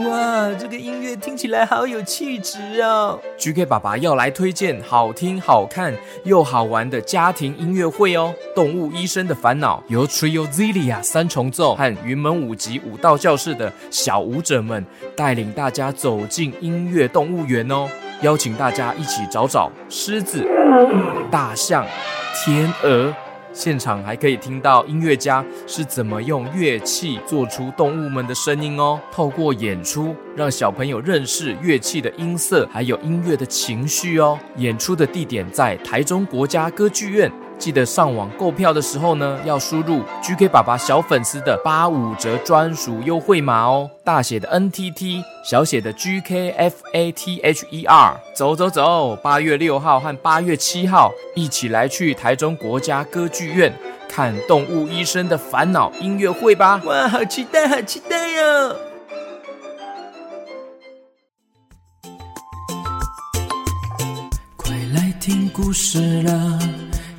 哇，这个音乐听起来好有气质哦！GK 爸爸要来推荐好听、好看又好玩的家庭音乐会哦，《动物医生的烦恼》由 Trio Zilia 三重奏和云门舞集舞蹈教室的小舞者们带领大家走进音乐动物园哦，邀请大家一起找找狮子、大象、天鹅。现场还可以听到音乐家是怎么用乐器做出动物们的声音哦。透过演出，让小朋友认识乐器的音色，还有音乐的情绪哦。演出的地点在台中国家歌剧院。记得上网购票的时候呢，要输入 GK 爸爸小粉丝的八五折专属优惠码哦，大写的 NTT，小写的 GKFATHER。走走走，八月六号和八月七号，一起来去台中国家歌剧院看《动物医生的烦恼》音乐会吧！哇，好期待，好期待哟！快来听故事了。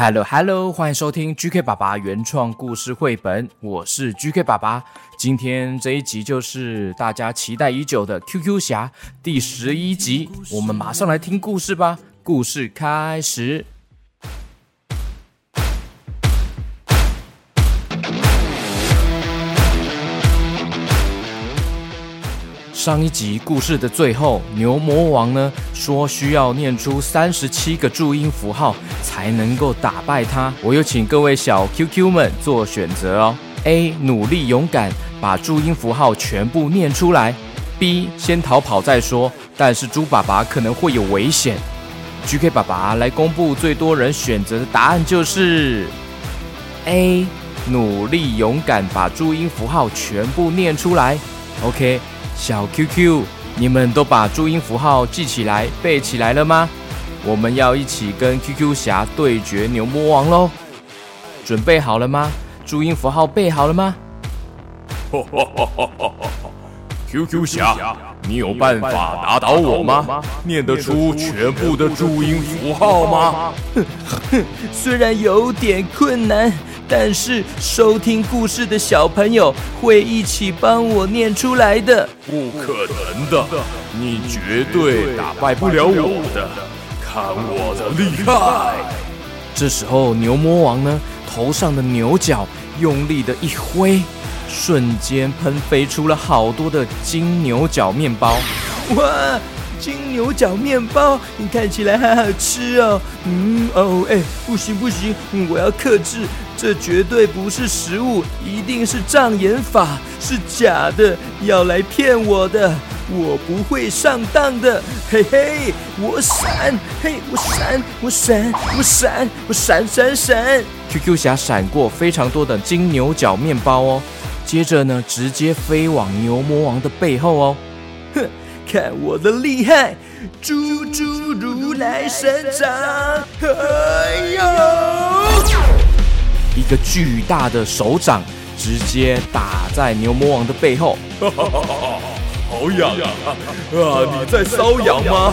Hello Hello，欢迎收听 GK 爸爸原创故事绘本，我是 GK 爸爸。今天这一集就是大家期待已久的 QQ 侠第十一集，我们马上来听故事吧。故事开始。上一集故事的最后，牛魔王呢说需要念出三十七个注音符号才能够打败他。我有请各位小 QQ 们做选择哦。A 努力勇敢把注音符号全部念出来。B 先逃跑再说，但是猪爸爸可能会有危险。GK 爸爸来公布最多人选择的答案就是 A 努力勇敢把注音符号全部念出来。OK。小 QQ，你们都把注音符号记起来、背起来了吗？我们要一起跟 QQ 侠对决牛魔王喽！准备好了吗？注音符号背好了吗？QQ 侠，你有办法打倒我吗？念得出全部的注音符号吗？虽然有点困难。但是收听故事的小朋友会一起帮我念出来的，不可能的，你绝对打败不了我的，看我的厉害！这时候牛魔王呢，头上的牛角用力的一挥，瞬间喷飞出了好多的金牛角面包，哇！金牛角面包，你看起来好好吃哦。嗯哦，哎，不行不行，我要克制，这绝对不是食物，一定是障眼法，是假的，要来骗我的，我不会上当的。嘿嘿，我闪，嘿，我闪，我闪，我闪，我闪闪闪。QQ 侠闪过非常多的金牛角面包哦，接着呢，直接飞往牛魔王的背后哦。哼。看我的厉害，猪猪如来神掌！哎呦！一个巨大的手掌直接打在牛魔王的背后，好痒啊！啊，你在瘙痒吗？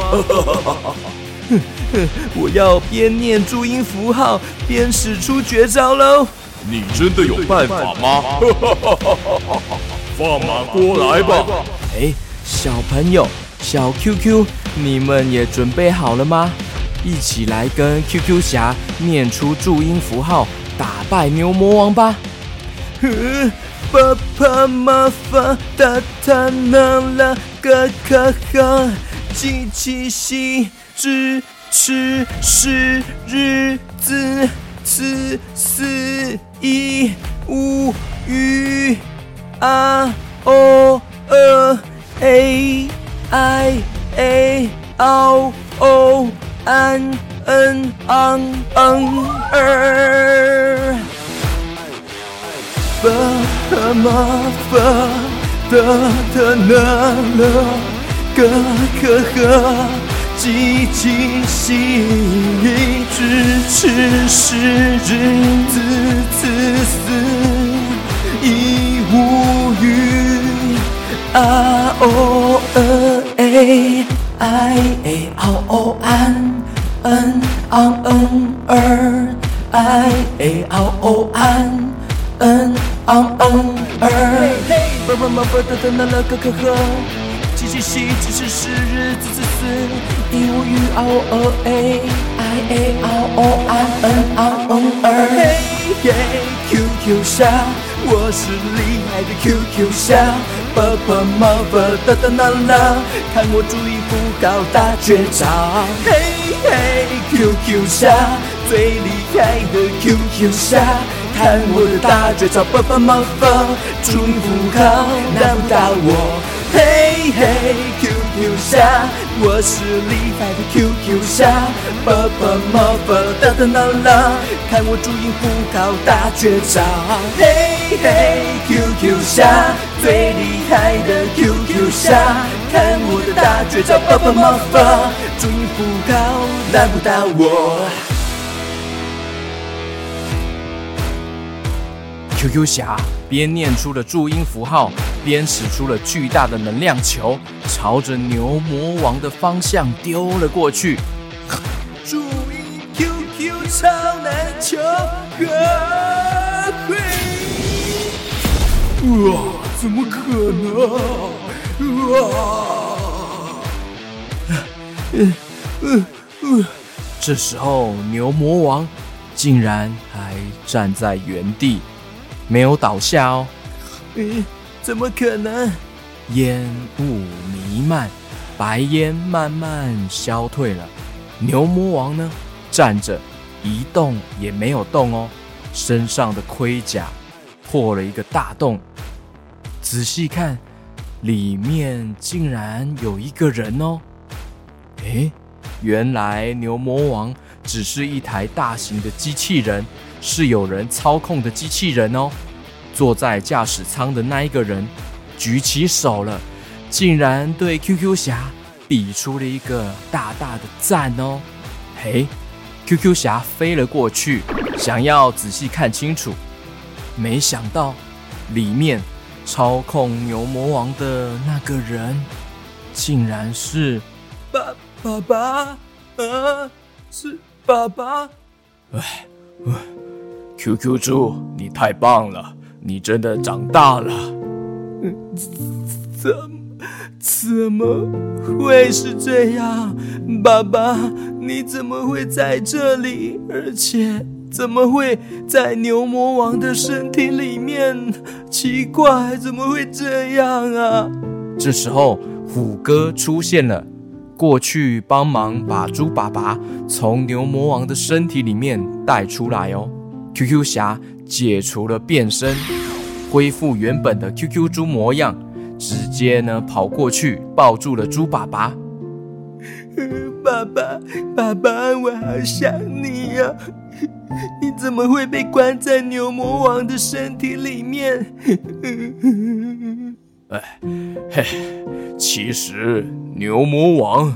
我要边念注音符号边使出绝招喽！你真的有办法吗？放马过来吧！哎。小朋友，小 QQ，你们也准备好了吗？一起来跟 QQ 侠念出注音符号，打败牛魔王吧！爸爸妈妈哒哒啦啦嘎嘎哈，机器西支持是日子四四一五鱼啊哦呃。a i a o o 安恩昂昂儿，巴哈马发达达那了，个可呵，叽叽西，咫尺时日子此死，已无语。啊哦呃哎哎哎嗷哦安恩昂嗯儿哎哎嗷哦安恩昂嗯儿，爸爸妈妈的的那了个可呵，七七西只是是日子子死，一无语嗷哦哎哎哎嗷哦安恩昂嗯儿，嘿嘿 QQ 侠，我是厉害的 QQ 侠。爸爸妈妈哒哒啦啦，看我注意不搞大绝招。嘿嘿，QQ 侠，最厉害的 QQ 侠，看我的大绝招。爸爸妈妈注意不搞，难不倒我。嘿嘿 q，QQ 侠，我是厉害的 QQ 侠。爸爸妈妈哒哒啦啦，看我注音不搞大绝招。嘿嘿，QQ 侠，最厉害的 QQ 侠，看我的大绝招，爸爸妈妈注音不搞，难不倒我。QQ 侠边念出了注音符号，边使出了巨大的能量球，朝着牛魔王的方向丢了过去。注意 QQ 超难球，呵嘿！哇，怎么可能？哇！这时候，牛魔王竟然还站在原地，没有倒下哦。诶，怎么可能？烟雾弥漫，白烟慢慢消退了。牛魔王呢，站着，一动也没有动哦，身上的盔甲破了一个大洞。仔细看，里面竟然有一个人哦。诶，原来牛魔王只是一台大型的机器人，是有人操控的机器人哦。坐在驾驶舱的那一个人举起手了，竟然对 QQ 侠比出了一个大大的赞哦。嘿，QQ 侠飞了过去，想要仔细看清楚，没想到里面操控牛魔王的那个人，竟然是爸爸爸，啊，是爸爸。QQ 猪，你太棒了，你真的长大了。怎怎么会是这样？爸爸，你怎么会在这里？而且怎么会在牛魔王的身体里面？奇怪，怎么会这样啊？这时候，虎哥出现了，过去帮忙把猪爸爸从牛魔王的身体里面带出来哦。QQ 侠解除了变身，恢复原本的 QQ 猪模样，直接呢跑过去抱住了猪爸爸。爸爸，爸爸，我好想你呀、你怎么会被关在牛魔王的身体里面？嘿，其实牛魔王，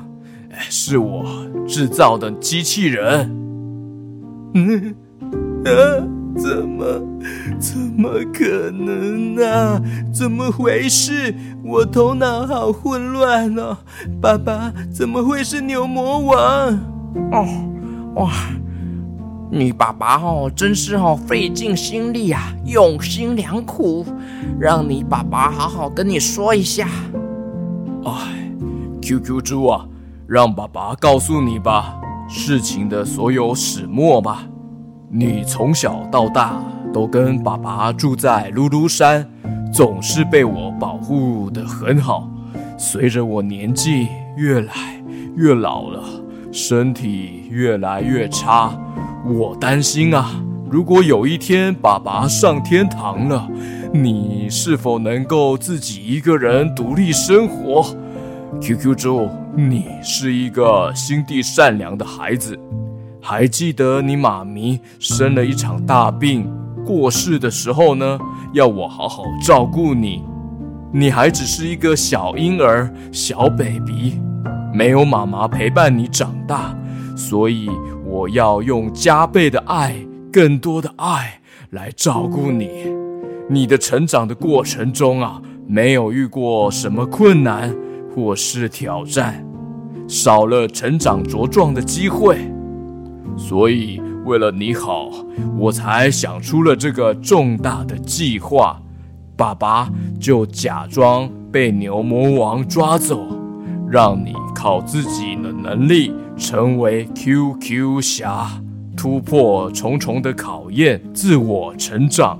哎，是我制造的机器人。嗯，啊，怎么，怎么可能啊？怎么回事？我头脑好混乱哦！爸爸，怎么会是牛魔王？哦，哇，你爸爸哦，真是哦费尽心力啊，用心良苦，让你爸爸好好跟你说一下。哎，QQ 猪啊，让爸爸告诉你吧，事情的所有始末吧。你从小到大都跟爸爸住在噜噜山，总是被我保护得很好。随着我年纪越来越老了，身体越来越差，我担心啊，如果有一天爸爸上天堂了，你是否能够自己一个人独立生活？QQ 猪，你是一个心地善良的孩子。还记得你妈咪生了一场大病，过世的时候呢，要我好好照顾你。你还只是一个小婴儿，小 baby，没有妈妈陪伴你长大，所以我要用加倍的爱，更多的爱来照顾你。你的成长的过程中啊，没有遇过什么困难或是挑战，少了成长茁壮的机会，所以为了你好，我才想出了这个重大的计划。爸爸就假装被牛魔王抓走，让你靠自己的能力成为 QQ 侠，突破重重的考验，自我成长，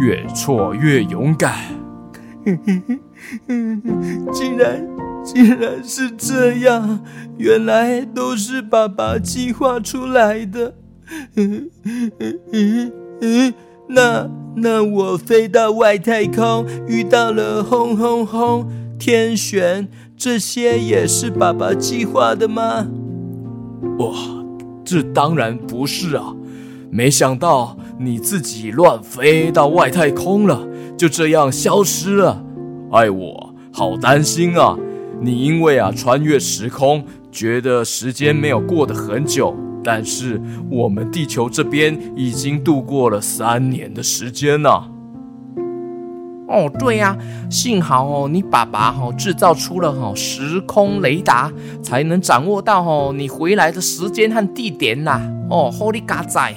越挫越勇敢。竟然，竟然是这样！原来都是爸爸计划出来的。嗯嗯嗯，那。那我飞到外太空，遇到了轰轰轰天旋，这些也是爸爸计划的吗？哇，这当然不是啊！没想到你自己乱飞到外太空了，就这样消失了。哎，我好担心啊！你因为啊穿越时空，觉得时间没有过得很久。但是我们地球这边已经度过了三年的时间呢。哦，对呀，幸好哦，你爸爸哈制造出了哈时空雷达，才能掌握到哦你回来的时间和地点呐。哦，Holy God 在。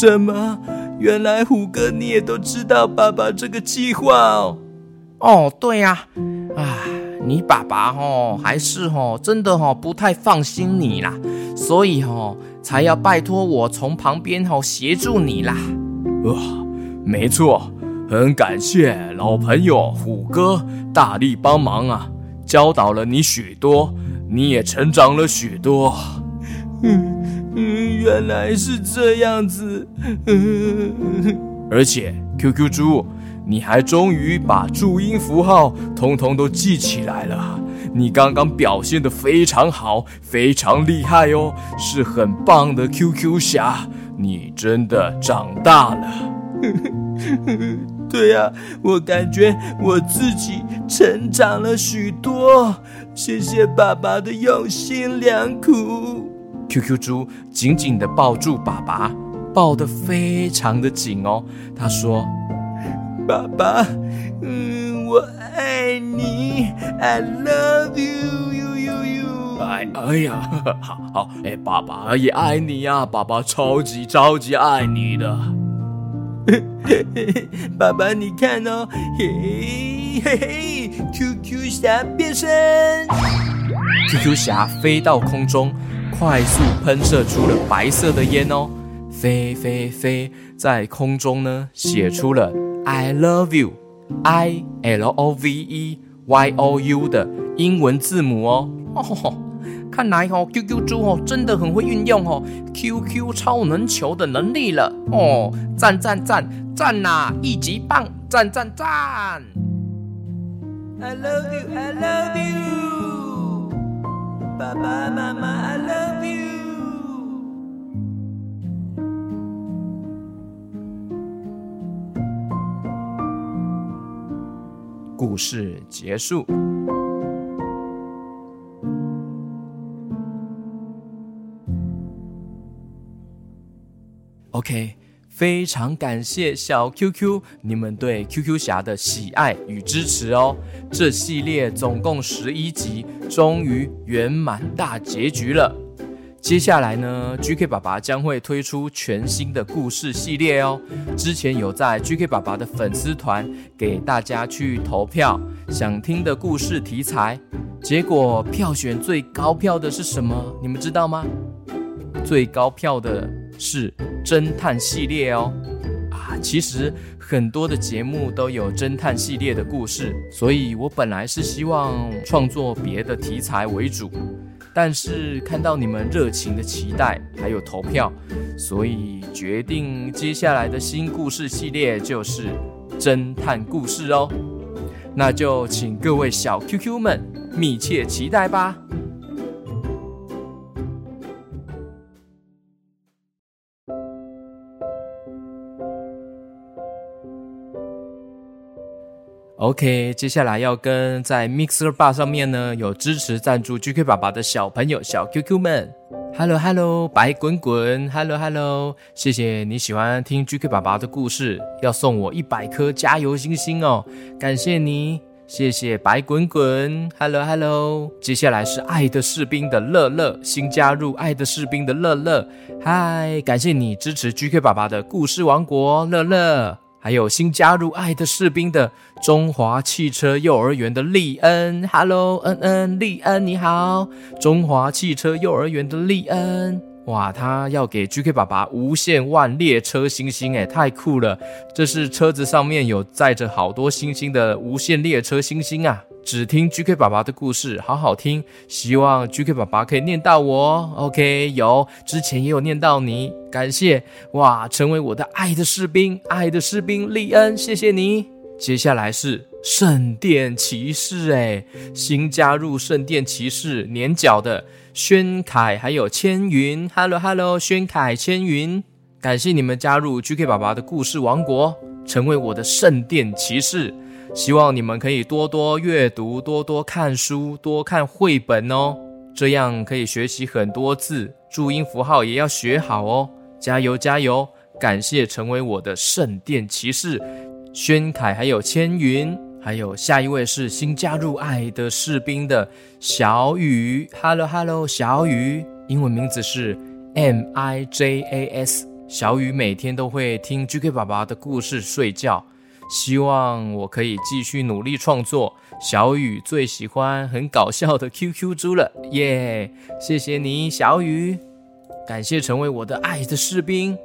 什么？原来虎哥你也都知道爸爸这个计划哦？哦，对呀。啊，你爸爸哈还是哈真的哈不太放心你啦。所以哦，才要拜托我从旁边哦协助你啦。哇，没错，很感谢老朋友虎哥大力帮忙啊，教导了你许多，你也成长了许多。嗯嗯，原来是这样子。而且 QQ 猪，你还终于把注音符号通通都记起来了。你刚刚表现的非常好，非常厉害哦，是很棒的 QQ 侠，你真的长大了。对呀，我感觉我自己成长了许多，谢谢爸爸的用心良苦。QQ 猪紧紧的抱住爸爸，抱得非常的紧哦。他说：“爸爸，嗯，我。”爱你，I love you, you, you, you。哎，哎呀，好好，哎，爸爸也爱你呀，爸爸超级超级爱你的。爸爸，你看哦，嘿嘿嘿，QQ 侠变身，QQ 侠飞到空中，快速喷射出了白色的烟哦，飞飞飞，在空中呢，写出了 I love you。I L O V E Y O U 的英文字母哦，哦，看来哦，QQ 猪哦真的很会运用哦，QQ 超能球的能力了。哦，赞赞赞赞呐，一级棒，赞赞赞！I love you, I love you，爸爸妈妈，I love 故事结束。OK，非常感谢小 QQ 你们对 QQ 侠的喜爱与支持哦。这系列总共十一集，终于圆满大结局了。接下来呢，GK 爸爸将会推出全新的故事系列哦。之前有在 GK 爸爸的粉丝团给大家去投票，想听的故事题材，结果票选最高票的是什么？你们知道吗？最高票的是侦探系列哦。啊，其实很多的节目都有侦探系列的故事，所以我本来是希望创作别的题材为主。但是看到你们热情的期待，还有投票，所以决定接下来的新故事系列就是侦探故事哦。那就请各位小 QQ 们密切期待吧。OK，接下来要跟在 Mixer Bar 上面呢有支持赞助 GK 爸爸的小朋友小 QQ 们，Hello Hello，白滚滚，Hello Hello，谢谢你喜欢听 GK 爸爸的故事，要送我一百颗加油星星哦，感谢你，谢谢白滚滚，Hello Hello，接下来是爱的士兵的乐乐，新加入爱的士兵的乐乐，嗨，感谢你支持 GK 爸爸的故事王国，乐乐。还有新加入爱的士兵的中华汽车幼儿园的利恩，Hello，恩恩，利恩你好，中华汽车幼儿园的利恩，哇，他要给 GK 爸爸无限万列车星星，哎，太酷了！这是车子上面有载着好多星星的无限列车星星啊。只听 GK 爸爸的故事，好好听。希望 GK 爸爸可以念到我，OK？有，之前也有念到你，感谢哇！成为我的爱的士兵，爱的士兵利恩，谢谢你。接下来是圣殿骑士，哎，新加入圣殿骑士年角的宣凯还有千云，Hello Hello，宣凯千云，感谢你们加入 GK 爸爸的故事王国，成为我的圣殿骑士。希望你们可以多多阅读，多多看书，多看绘本哦，这样可以学习很多字，注音符号也要学好哦。加油加油！感谢成为我的圣殿骑士，宣凯还有千云，还有下一位是新加入爱的士兵的小雨。Hello Hello，小雨，英文名字是 M I J A S。小雨每天都会听 GK 爸爸的故事睡觉。希望我可以继续努力创作。小雨最喜欢很搞笑的 QQ 猪了，耶！谢谢你，小雨。感谢成为我的爱的士兵。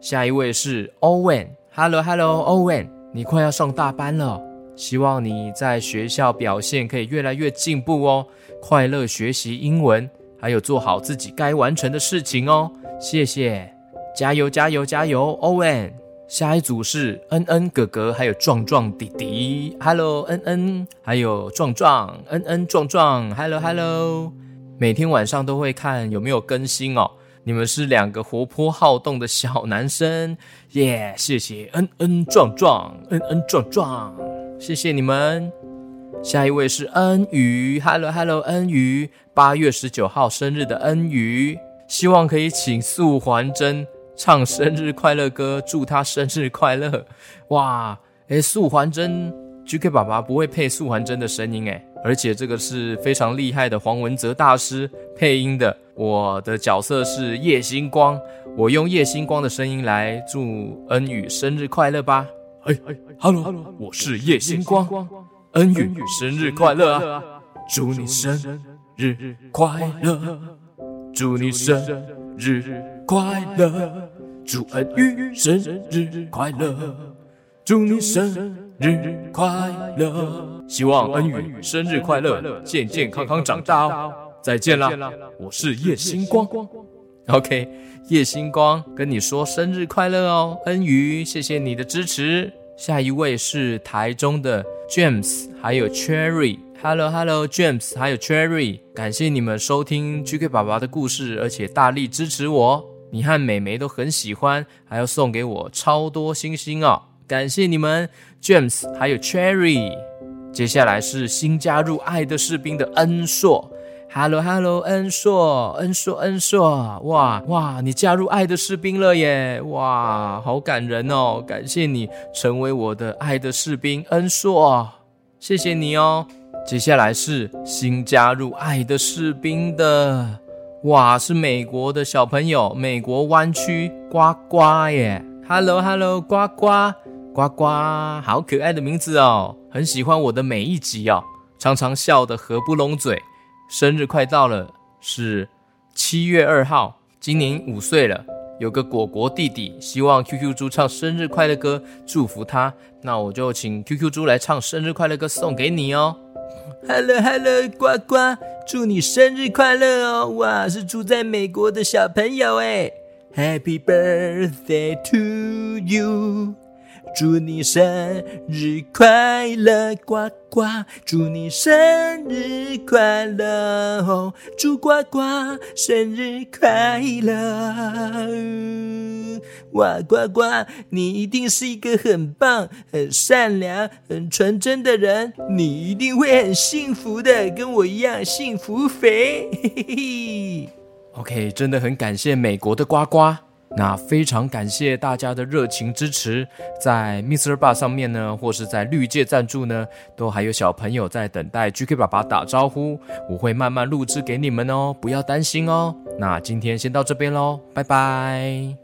下一位是 Owen Hello，Owen，你快要上大班了，希望你在学校表现可以越来越进步哦。快乐学习英文，还有做好自己该完成的事情哦。谢谢，加油加油加油，Owen。下一组是恩恩哥哥，还有壮壮弟弟。Hello，恩恩，还有壮壮，恩恩壮壮。Hello，Hello，每天晚上都会看有没有更新哦。你们是两个活泼好动的小男生，耶！谢谢恩恩壮壮，恩恩壮壮，谢谢你们。下一位是恩宇，Hello，Hello，恩宇，八月十九号生日的恩宇，希望可以请素还真。唱生日快乐歌，祝他生日快乐！哇，哎，素还真，GK 爸爸不会配素还真的声音哎，而且这个是非常厉害的黄文泽大师配音的。我的角色是叶星光，我用叶星光的声音来祝恩宇生日快乐吧。哎哎，Hello，我是叶星光，恩宇生日快乐啊！祝你生日快乐，祝你生日快乐。祝恩宇生日快乐！祝你生日快乐！希望恩宇生日快乐，健健康康长大哦！再见啦，我是叶星光。OK，叶星光跟你说生日快乐哦，恩宇，谢谢你的支持。下一位是台中的 James，还有 Cherry。Hello Hello James，还有 Cherry，感谢你们收听 GK 爸爸的故事，而且大力支持我。你和美眉都很喜欢，还要送给我超多星星哦！感谢你们，James 还有 Cherry。接下来是新加入爱的士兵的恩硕，Hello Hello，恩硕，恩硕，恩硕，哇哇，你加入爱的士兵了耶！哇，好感人哦！感谢你成为我的爱的士兵，恩硕，谢谢你哦。接下来是新加入爱的士兵的。哇，是美国的小朋友，美国湾区呱呱耶！Hello Hello，呱呱呱呱，好可爱的名字哦，很喜欢我的每一集哦，常常笑得合不拢嘴。生日快到了，是七月二号，今年五岁了，有个果果弟弟，希望 QQ 猪唱生日快乐歌祝福他，那我就请 QQ 猪来唱生日快乐歌送给你哦。Hello Hello，呱呱，祝你生日快乐哦！哇，是住在美国的小朋友哎。Happy birthday to you，祝你生日快乐，呱呱！祝你生日快乐哦，祝呱呱生日快乐！哇，呱呱，你一定是一个很棒、很善良、很纯真的人，你一定会很幸福的，跟我一样幸福肥。嘿嘿嘿。OK，真的很感谢美国的呱呱。那非常感谢大家的热情支持，在 Mr. Bar 上面呢，或是在绿界赞助呢，都还有小朋友在等待 GK 爸爸打招呼，我会慢慢录制给你们哦，不要担心哦。那今天先到这边喽，拜拜。